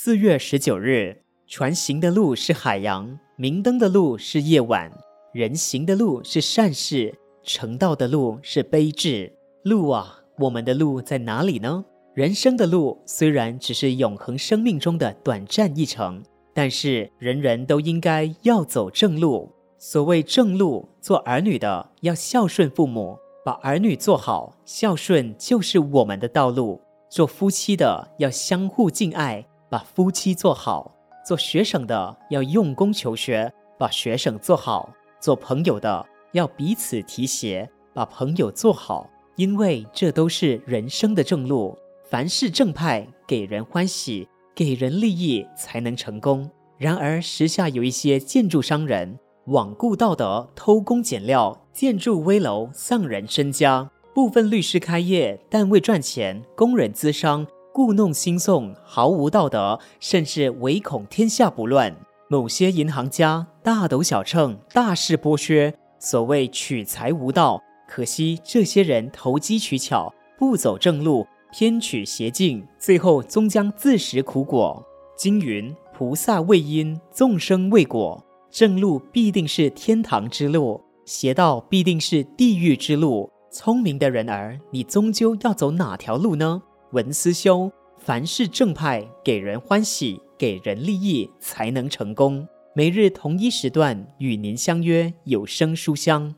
四月十九日，船行的路是海洋，明灯的路是夜晚，人行的路是善事，成道的路是悲智。路啊，我们的路在哪里呢？人生的路虽然只是永恒生命中的短暂一程，但是人人都应该要走正路。所谓正路，做儿女的要孝顺父母，把儿女做好，孝顺就是我们的道路。做夫妻的要相互敬爱。把夫妻做好，做学生的要用功求学，把学生做好；做朋友的要彼此提携，把朋友做好。因为这都是人生的正路，凡事正派，给人欢喜，给人利益，才能成功。然而时下有一些建筑商人罔顾道德，偷工减料，建筑危楼，丧人身家。部分律师开业，但为赚钱；工人咨商。故弄新讼，毫无道德，甚至唯恐天下不乱。某些银行家大斗小秤，大肆剥削，所谓取财无道。可惜这些人投机取巧，不走正路，偏取邪径，最后终将自食苦果。经云：菩萨为因，众生为果。正路必定是天堂之路，邪道必定是地狱之路。聪明的人儿，你终究要走哪条路呢？文思修，凡事正派，给人欢喜，给人利益，才能成功。每日同一时段与您相约有声书香。